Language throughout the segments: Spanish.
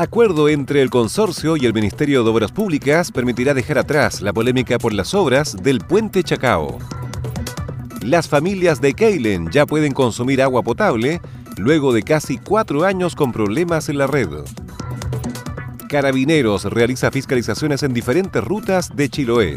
Acuerdo entre el consorcio y el Ministerio de Obras Públicas permitirá dejar atrás la polémica por las obras del puente Chacao. Las familias de Keilen ya pueden consumir agua potable luego de casi cuatro años con problemas en la red. Carabineros realiza fiscalizaciones en diferentes rutas de Chiloé.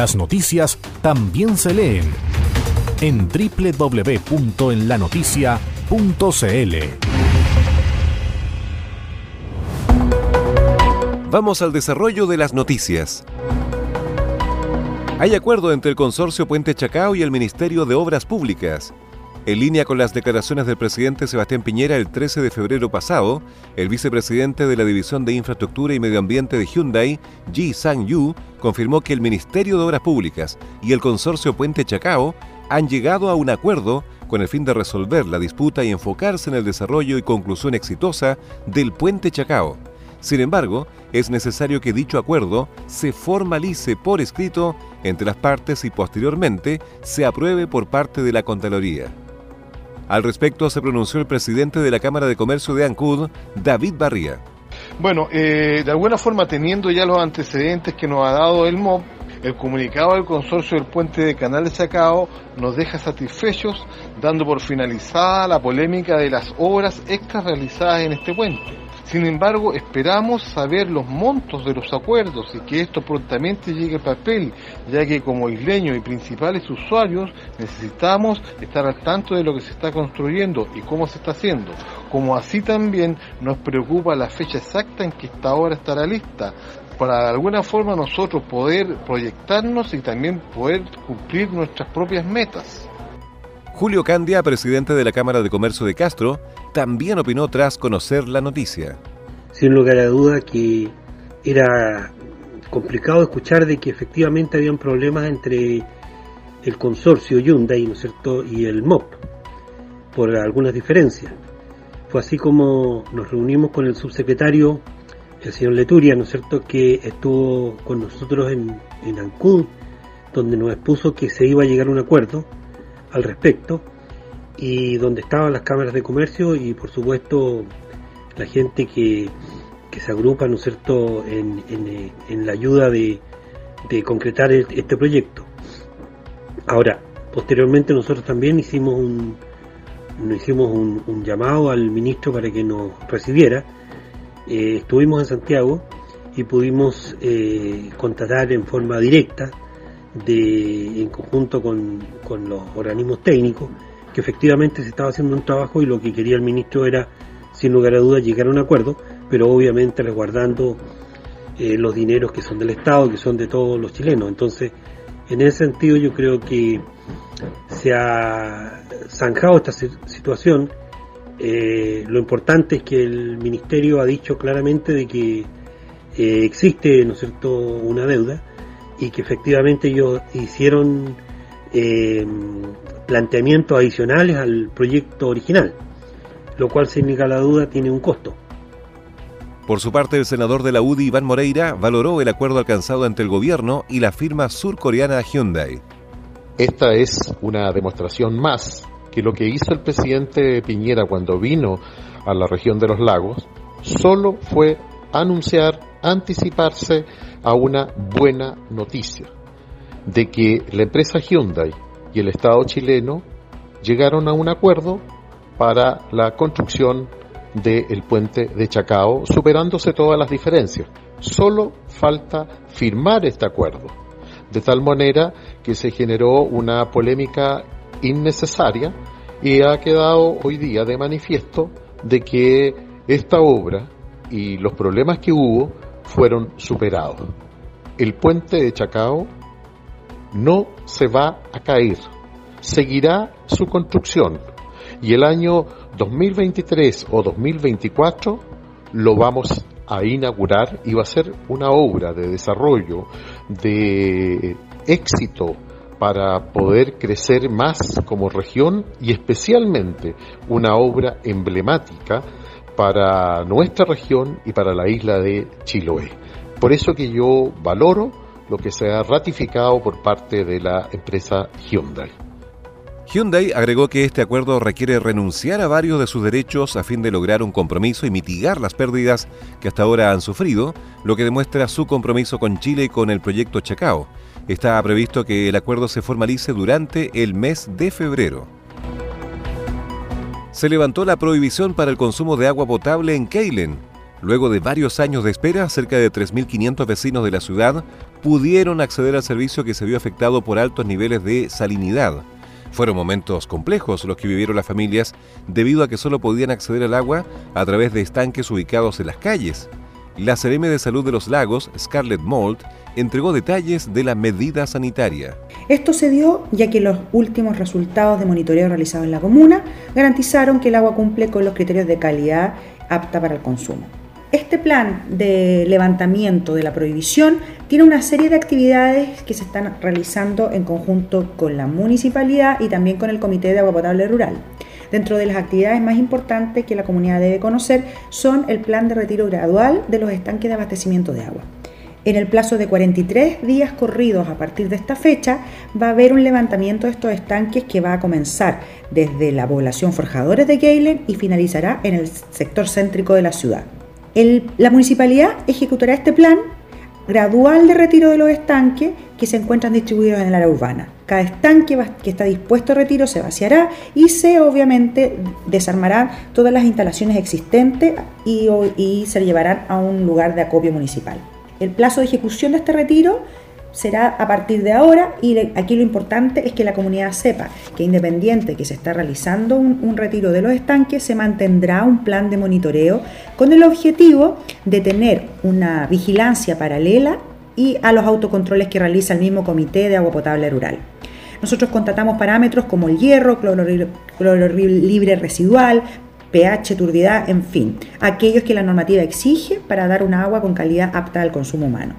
Las noticias también se leen en www.enlanoticia.cl. Vamos al desarrollo de las noticias. Hay acuerdo entre el consorcio Puente Chacao y el Ministerio de Obras Públicas. En línea con las declaraciones del presidente Sebastián Piñera el 13 de febrero pasado, el vicepresidente de la División de Infraestructura y Medio Ambiente de Hyundai, Ji Sang-yu, confirmó que el Ministerio de Obras Públicas y el consorcio Puente Chacao han llegado a un acuerdo con el fin de resolver la disputa y enfocarse en el desarrollo y conclusión exitosa del Puente Chacao. Sin embargo, es necesario que dicho acuerdo se formalice por escrito entre las partes y posteriormente se apruebe por parte de la Contraloría. Al respecto se pronunció el presidente de la Cámara de Comercio de Ancud, David Barría. Bueno, eh, de alguna forma teniendo ya los antecedentes que nos ha dado el MOB, el comunicado del consorcio del puente de Canal de Sacao nos deja satisfechos, dando por finalizada la polémica de las obras extras realizadas en este puente. Sin embargo, esperamos saber los montos de los acuerdos y que esto prontamente llegue a papel, ya que como isleños y principales usuarios necesitamos estar al tanto de lo que se está construyendo y cómo se está haciendo. Como así también nos preocupa la fecha exacta en que esta obra estará lista, para de alguna forma nosotros poder proyectarnos y también poder cumplir nuestras propias metas. Julio Candia, presidente de la Cámara de Comercio de Castro, también opinó tras conocer la noticia. Sin lugar a duda que era complicado escuchar de que efectivamente habían problemas entre el consorcio Hyundai, ¿no es cierto?, y el MOP, por algunas diferencias. Fue así como nos reunimos con el subsecretario, el señor Leturia, ¿no es cierto?, que estuvo con nosotros en, en Ancud, donde nos expuso que se iba a llegar a un acuerdo al respecto y donde estaban las cámaras de comercio y por supuesto la gente que, que se agrupa, ¿no es cierto?, en, en, la ayuda de, de concretar este proyecto. Ahora, posteriormente nosotros también hicimos un, hicimos un, llamado al ministro para que nos recibiera. Eh, estuvimos en Santiago y pudimos eh, contratar en forma directa de, en conjunto con, con los organismos técnicos, que efectivamente se estaba haciendo un trabajo y lo que quería el ministro era, sin lugar a dudas, llegar a un acuerdo, pero obviamente resguardando eh, los dineros que son del Estado, que son de todos los chilenos. Entonces, en ese sentido yo creo que se ha zanjado esta situación. Eh, lo importante es que el ministerio ha dicho claramente de que eh, existe, ¿no cierto?, una deuda y que efectivamente ellos hicieron eh, planteamientos adicionales al proyecto original, lo cual sin ninguna duda tiene un costo. Por su parte, el senador de la UDI, Iván Moreira, valoró el acuerdo alcanzado entre el gobierno y la firma surcoreana Hyundai. Esta es una demostración más que lo que hizo el presidente Piñera cuando vino a la región de los lagos solo fue anunciar anticiparse a una buena noticia de que la empresa Hyundai y el Estado chileno llegaron a un acuerdo para la construcción del puente de Chacao, superándose todas las diferencias. Solo falta firmar este acuerdo, de tal manera que se generó una polémica innecesaria y ha quedado hoy día de manifiesto de que esta obra y los problemas que hubo fueron superados. El puente de Chacao no se va a caer, seguirá su construcción y el año 2023 o 2024 lo vamos a inaugurar y va a ser una obra de desarrollo, de éxito para poder crecer más como región y especialmente una obra emblemática para nuestra región y para la isla de Chiloé. Por eso que yo valoro lo que se ha ratificado por parte de la empresa Hyundai. Hyundai agregó que este acuerdo requiere renunciar a varios de sus derechos a fin de lograr un compromiso y mitigar las pérdidas que hasta ahora han sufrido, lo que demuestra su compromiso con Chile y con el proyecto Chacao. Está previsto que el acuerdo se formalice durante el mes de febrero. Se levantó la prohibición para el consumo de agua potable en Keilen. Luego de varios años de espera, cerca de 3.500 vecinos de la ciudad pudieron acceder al servicio que se vio afectado por altos niveles de salinidad. Fueron momentos complejos los que vivieron las familias debido a que solo podían acceder al agua a través de estanques ubicados en las calles. La CRM de Salud de los Lagos, Scarlett Mold, entregó detalles de la medida sanitaria. Esto se dio ya que los últimos resultados de monitoreo realizados en la comuna garantizaron que el agua cumple con los criterios de calidad apta para el consumo. Este plan de levantamiento de la prohibición tiene una serie de actividades que se están realizando en conjunto con la municipalidad y también con el Comité de Agua Potable Rural. Dentro de las actividades más importantes que la comunidad debe conocer son el plan de retiro gradual de los estanques de abastecimiento de agua. En el plazo de 43 días corridos a partir de esta fecha va a haber un levantamiento de estos estanques que va a comenzar desde la población Forjadores de Galen y finalizará en el sector céntrico de la ciudad la municipalidad ejecutará este plan gradual de retiro de los estanques que se encuentran distribuidos en el área urbana. Cada estanque que está dispuesto a retiro se vaciará y se obviamente desarmarán todas las instalaciones existentes y, y se llevarán a un lugar de acopio municipal. El plazo de ejecución de este retiro será a partir de ahora y aquí lo importante es que la comunidad sepa que independiente que se está realizando un, retiro de los estanques, se mantendrá un plan de monitoreo con el objetivo de tener una vigilancia paralela y a los autocontroles que realiza el mismo Comité de Agua Potable Rural. Nosotros contratamos parámetros como el hierro, cloro, libre residual, pH, turbidez, en fin, aquellos que la normativa exige para dar una agua con calidad apta al consumo humano.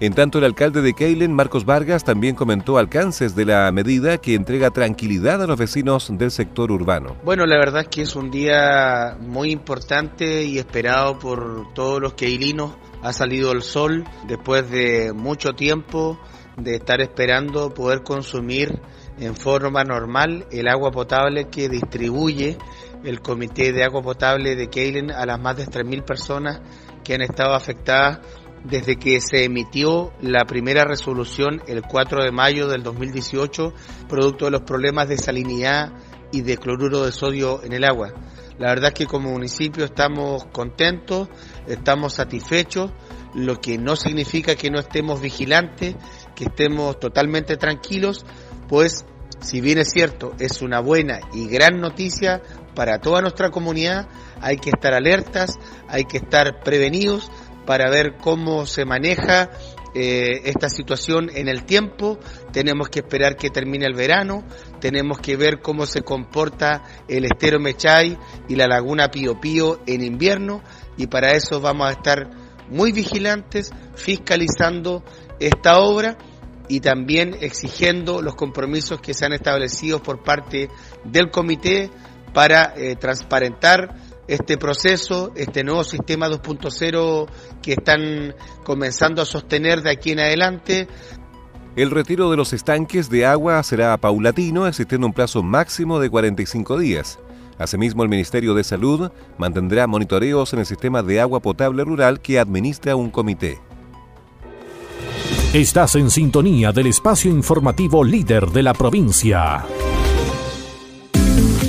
En tanto, el alcalde de Keilen, Marcos Vargas, también comentó alcances de la medida que entrega tranquilidad a los vecinos del sector urbano. Bueno, la verdad es que es un día muy importante y esperado por todos los keilinos. Ha salido el sol después de mucho tiempo de estar esperando poder consumir en forma normal el agua potable que distribuye el Comité de Agua Potable de Keilen a las más de 3.000 personas que han estado afectadas desde que se emitió la primera resolución el 4 de mayo del 2018, producto de los problemas de salinidad y de cloruro de sodio en el agua. La verdad es que como municipio estamos contentos, estamos satisfechos, lo que no significa que no estemos vigilantes, que estemos totalmente tranquilos, pues si bien es cierto, es una buena y gran noticia para toda nuestra comunidad, hay que estar alertas, hay que estar prevenidos, para ver cómo se maneja eh, esta situación en el tiempo, tenemos que esperar que termine el verano, tenemos que ver cómo se comporta el estero Mechay y la laguna Pío Pío en invierno y para eso vamos a estar muy vigilantes fiscalizando esta obra y también exigiendo los compromisos que se han establecido por parte del comité para eh, transparentar este proceso, este nuevo sistema 2.0 que están comenzando a sostener de aquí en adelante. El retiro de los estanques de agua será paulatino, existiendo un plazo máximo de 45 días. Asimismo, el Ministerio de Salud mantendrá monitoreos en el sistema de agua potable rural que administra un comité. Estás en sintonía del espacio informativo líder de la provincia.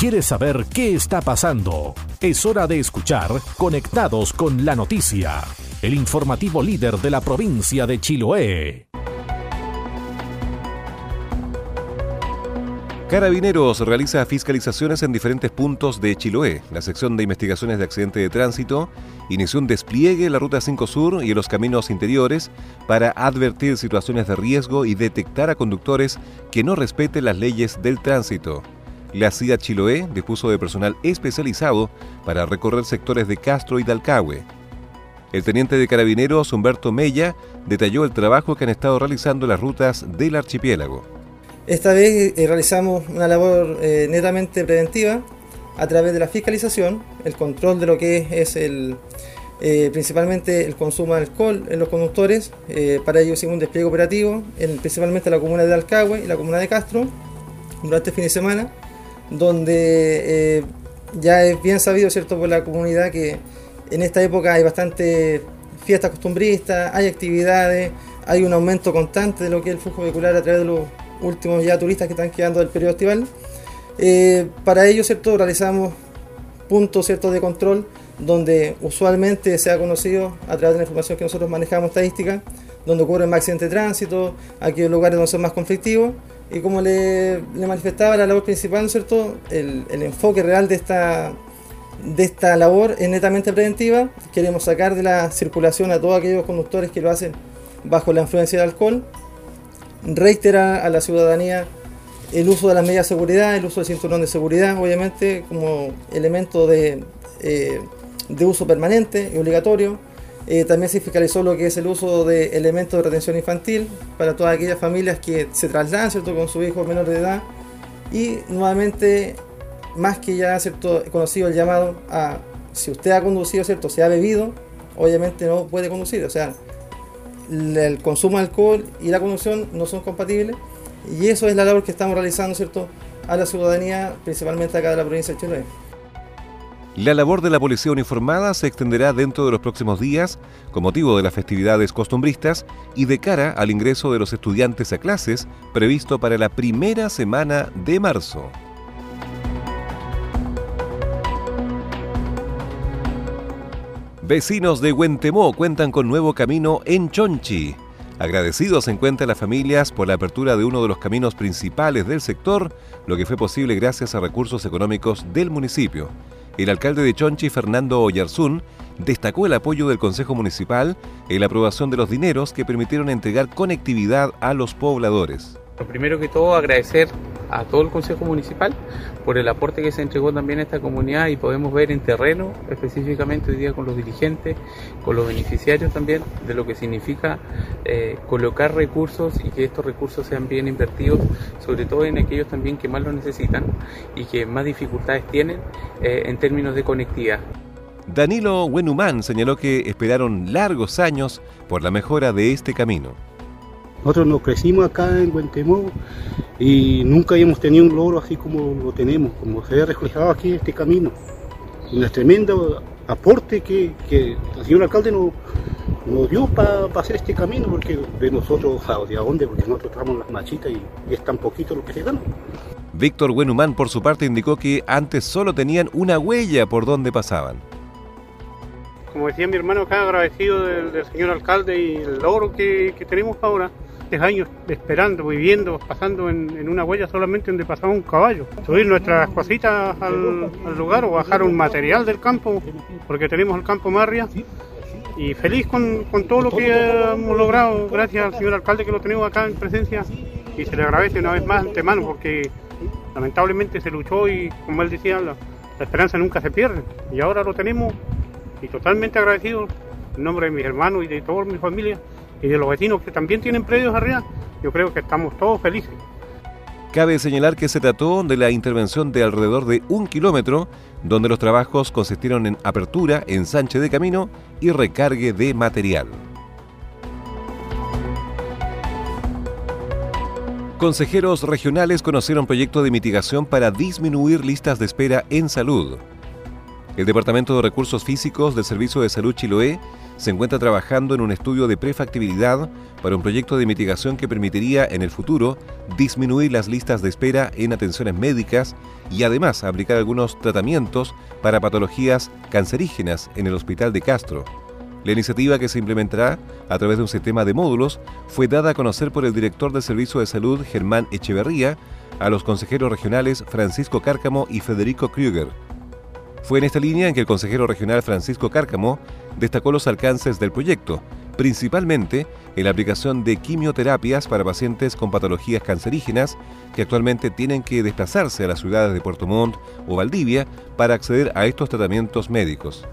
¿Quieres saber qué está pasando? Es hora de escuchar Conectados con la Noticia, el informativo líder de la provincia de Chiloé. Carabineros realiza fiscalizaciones en diferentes puntos de Chiloé. La sección de investigaciones de accidente de tránsito inició un despliegue en la Ruta 5 Sur y en los caminos interiores para advertir situaciones de riesgo y detectar a conductores que no respeten las leyes del tránsito. La CIA Chiloé dispuso de personal especializado para recorrer sectores de Castro y Dalcahue. El teniente de carabineros Humberto Mella detalló el trabajo que han estado realizando las rutas del archipiélago. Esta vez eh, realizamos una labor eh, netamente preventiva a través de la fiscalización, el control de lo que es, el, eh, principalmente el consumo de alcohol en los conductores. para ello hicimos un despliegue operativo, en, principalmente en la comuna de Dalcahue y la comuna de Castro, durante este fin de semana donde eh, ya es bien sabido, ¿cierto?, por la comunidad que en esta época hay bastante fiestas costumbristas, hay actividades, hay un aumento constante de lo que es el flujo vehicular a través de los últimos ya turistas que están quedando del periodo estival. Eh, para ello, ¿cierto?, realizamos puntos, ¿cierto?, de control donde usualmente se ha conocido a través de la información que nosotros manejamos estadística, donde ocurren más accidentes de tránsito, aquellos lugares donde son más conflictivos, y como le, manifestaba la labor principal, ¿no es cierto? El, enfoque real de esta, de esta labor es netamente preventiva. Queremos sacar de la circulación a todos aquellos conductores que lo hacen bajo la influencia del alcohol. Reiterar a la ciudadanía el uso de las medidas de seguridad, el uso del cinturón de seguridad, obviamente, como elemento de, eh, de uso permanente y obligatorio eh, también se fiscalizó lo que es el uso de elementos de retención infantil para todas aquellas familias que se trasladan ¿cierto? con su hijo menor de edad. Y nuevamente, más que ya ¿cierto? conocido el llamado a si usted ha conducido, ¿cierto? se ha bebido, obviamente no puede conducir. O sea, el consumo de alcohol y la conducción no son compatibles. Y eso es la labor que estamos realizando ¿cierto? a la ciudadanía, principalmente acá de la provincia de Chile. La labor de la policía uniformada se extenderá dentro de los próximos días con motivo de las festividades costumbristas y de cara al ingreso de los estudiantes a clases previsto para la primera semana de marzo. Vecinos de Huentemó cuentan con nuevo camino en Chonchi. Agradecidos se encuentran las familias por la apertura de uno de los caminos principales del sector, lo que fue posible gracias a recursos económicos del municipio. El alcalde de Chonchi, Fernando Oyarzún, destacó el apoyo del Consejo Municipal en la aprobación de los dineros que permitieron entregar conectividad a los pobladores. Lo primero que todo, agradecer a todo el Consejo Municipal por el aporte que se entregó también a esta comunidad y podemos ver en terreno, específicamente hoy día con los dirigentes, con los beneficiarios también, de lo que significa eh, colocar recursos y que estos recursos sean bien invertidos, sobre todo en aquellos también que más lo necesitan y que más dificultades tienen eh, en términos de conectividad. Danilo Wenumán señaló que esperaron largos años por la mejora de este camino. Nosotros nos crecimos acá en Guantemó y nunca habíamos tenido un logro así como lo tenemos, como se ve reflejado aquí este camino. Un tremendo aporte que, el señor alcalde nos, dio para hacer este camino, porque de nosotros, ¿de dónde? Porque nosotros estamos las machitas y, es tan poquito lo que se gana. Víctor Buenhumán, por su parte, indicó que antes solo tenían una huella por donde pasaban. Como decía mi hermano acá, agradecido del, señor alcalde y el logro que, tenemos ahora, tres años esperando, viviendo, pasando en, una huella solamente donde pasaba un caballo. Subir nuestras cositas al, lugar o bajar un material del campo, porque tenemos el campo Marria. Y feliz con, con todo lo que hemos logrado, gracias al señor alcalde que lo tenemos acá en presencia. Y se le agradece una vez más antemano, porque lamentablemente se luchó y como él decía, la, esperanza nunca se pierde. Y ahora lo tenemos y totalmente agradecido en nombre de mis hermanos y de toda mi familia y de los vecinos que también tienen predios arriba. Yo creo que estamos todos felices. Cabe señalar que se trató de la intervención de alrededor de un kilómetro, donde los trabajos consistieron en apertura, ensanche de camino y recargue de material. Consejeros regionales conocieron proyecto de mitigación para disminuir listas de espera en salud. El Departamento de Recursos Físicos del Servicio de Salud Chiloé se encuentra trabajando en un estudio de prefactibilidad para un proyecto de mitigación que permitiría en el futuro disminuir las listas de espera en atenciones médicas y además aplicar algunos tratamientos para patologías cancerígenas en el Hospital de Castro. La iniciativa que se implementará a través de un sistema de módulos fue dada a conocer por el director del Servicio de Salud Germán Echeverría a los consejeros regionales Francisco Cárcamo y Federico Krüger. Fue en esta línea en que el consejero regional Francisco Cárcamo destacó los alcances del proyecto, principalmente en la aplicación de quimioterapias para pacientes con patologías cancerígenas que actualmente tienen que desplazarse a las ciudades de Puerto Montt o Valdivia para acceder a estos tratamientos médicos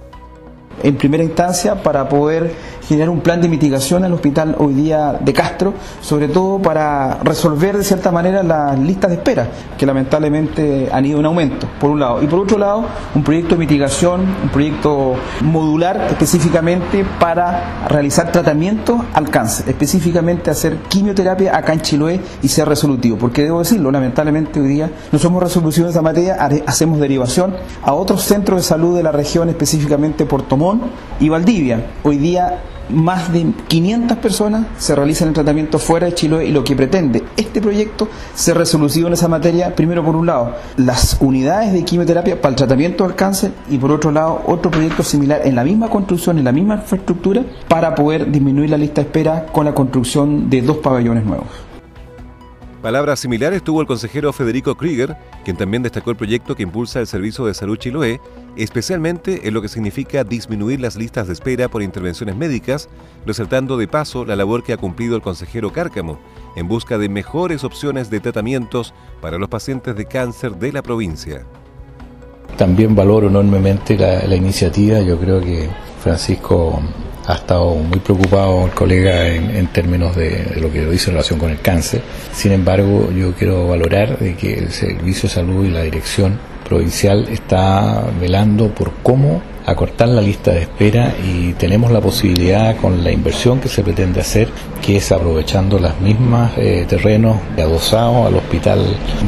en primera instancia para poder generar un plan de mitigación en el hospital hoy día de Castro, sobre todo para resolver de cierta manera las listas de espera, que lamentablemente han ido en aumento, por un lado. Y por otro lado, un proyecto de mitigación, un proyecto modular específicamente para realizar tratamientos al cáncer, específicamente hacer quimioterapia acá en Chiloé y ser resolutivo, porque debo decirlo, lamentablemente hoy día no somos resolución de esa materia, hacemos derivación a otros centros de salud de la región, específicamente Puerto Y Valdivia. Hoy día más de 500 personas se realizan el tratamiento fuera de Chiloé y lo que pretende este proyecto ser resolución en esa materia, primero por un lado, las unidades de quimioterapia para el tratamiento del cáncer y por otro lado, otro proyecto similar en la misma construcción, en la misma infraestructura, para poder disminuir la lista de espera con la construcción de dos pabellones nuevos. Palabras similares tuvo el consejero Federico Krieger, quien también destacó el proyecto que impulsa el Servicio de Salud Chiloé, especialmente en lo que significa disminuir las listas de espera por intervenciones médicas, resaltando de paso la labor que ha cumplido el consejero Cárcamo en busca de mejores opciones de tratamientos para los pacientes de cáncer de la provincia. También valoro enormemente la, iniciativa, yo creo que Francisco ha estado muy preocupado el colega en, términos de, lo que dice en relación con el cáncer. Sin embargo, yo quiero valorar de que el Servicio de Salud y la Dirección Provincial está velando por cómo acortar la lista de espera y tenemos la posibilidad con la inversión que se pretende hacer, que es aprovechando las mismas eh, terrenos adosados al hospital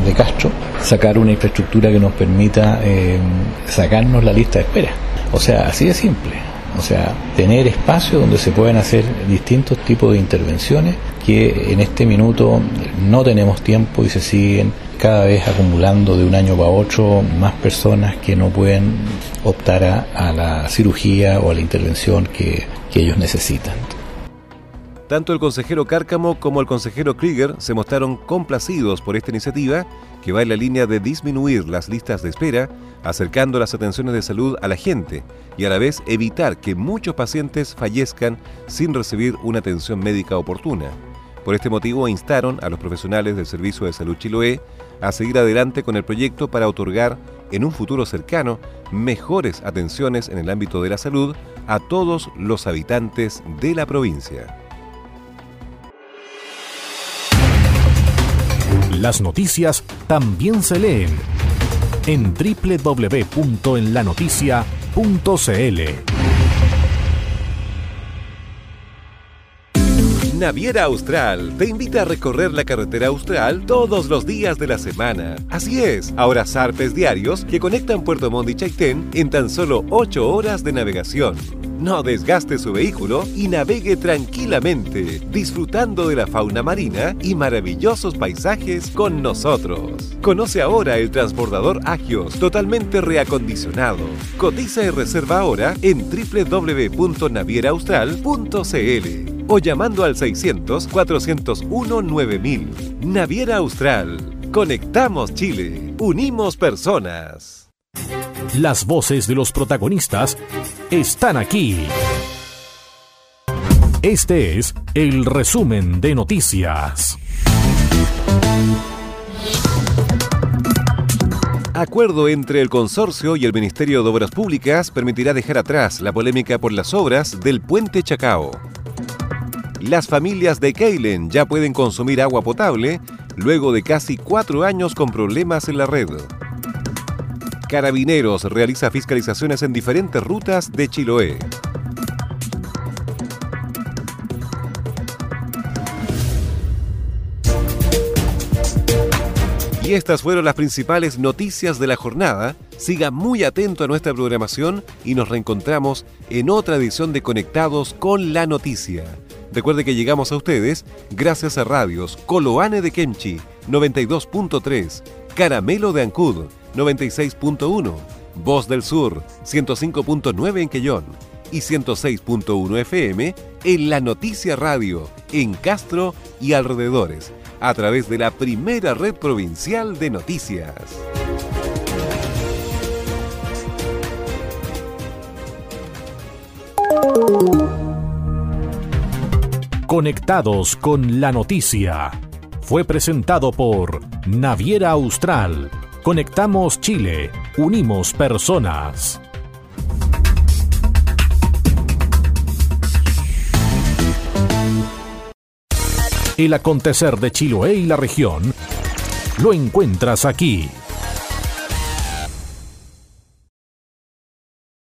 de Castro, sacar una infraestructura que nos permita eh, sacarnos la lista de espera. O sea, así de simple. O sea, tener espacio donde se pueden hacer distintos tipos de intervenciones que en este minuto no tenemos tiempo y se siguen cada vez acumulando de un año para otro más personas que no pueden optar a, la cirugía o a la intervención que, que ellos necesitan. Tanto el consejero Cárcamo como el consejero Krieger se mostraron complacidos por esta iniciativa que va en la línea de disminuir las listas de espera, acercando las atenciones de salud a la gente y a la vez evitar que muchos pacientes fallezcan sin recibir una atención médica oportuna. Por este motivo instaron a los profesionales del Servicio de Salud Chiloé a seguir adelante con el proyecto para otorgar en un futuro cercano mejores atenciones en el ámbito de la salud a todos los habitantes de la provincia. Las noticias también se leen en www.enlanoticia.cl. Naviera Austral te invita a recorrer la carretera austral todos los días de la semana. Así es, ahora zarpes diarios que conectan Puerto Montt y Chaitén en tan solo 8 horas de navegación. No desgaste su vehículo y navegue tranquilamente, disfrutando de la fauna marina y maravillosos paisajes con nosotros. Conoce ahora el transbordador Agios, totalmente reacondicionado. Cotiza y reserva ahora en www.navieraaustral.cl o llamando al 600-401-9000. Naviera Austral. Conectamos Chile. Unimos personas. Las voces de los protagonistas están aquí. Este es el resumen de noticias. Acuerdo entre el consorcio y el Ministerio de Obras Públicas permitirá dejar atrás la polémica por las obras del puente Chacao. Las familias de Keilen ya pueden consumir agua potable luego de casi cuatro años con problemas en la red. Carabineros realiza fiscalizaciones en diferentes rutas de Chiloé. Y estas fueron las principales noticias de la jornada. Siga muy atento a nuestra programación y nos reencontramos en otra edición de Conectados con la Noticia. Recuerde que llegamos a ustedes gracias a radios Coloane de Kemchi 92.3, Caramelo de Ancud 96.1, Voz del Sur 105.9 en Quellón y 106.1 FM en La Noticia Radio en Castro y alrededores a través de la primera red provincial de noticias. Conectados con la noticia. Fue presentado por Naviera Austral. Conectamos Chile. Unimos personas. El acontecer de Chiloé y la región lo encuentras aquí.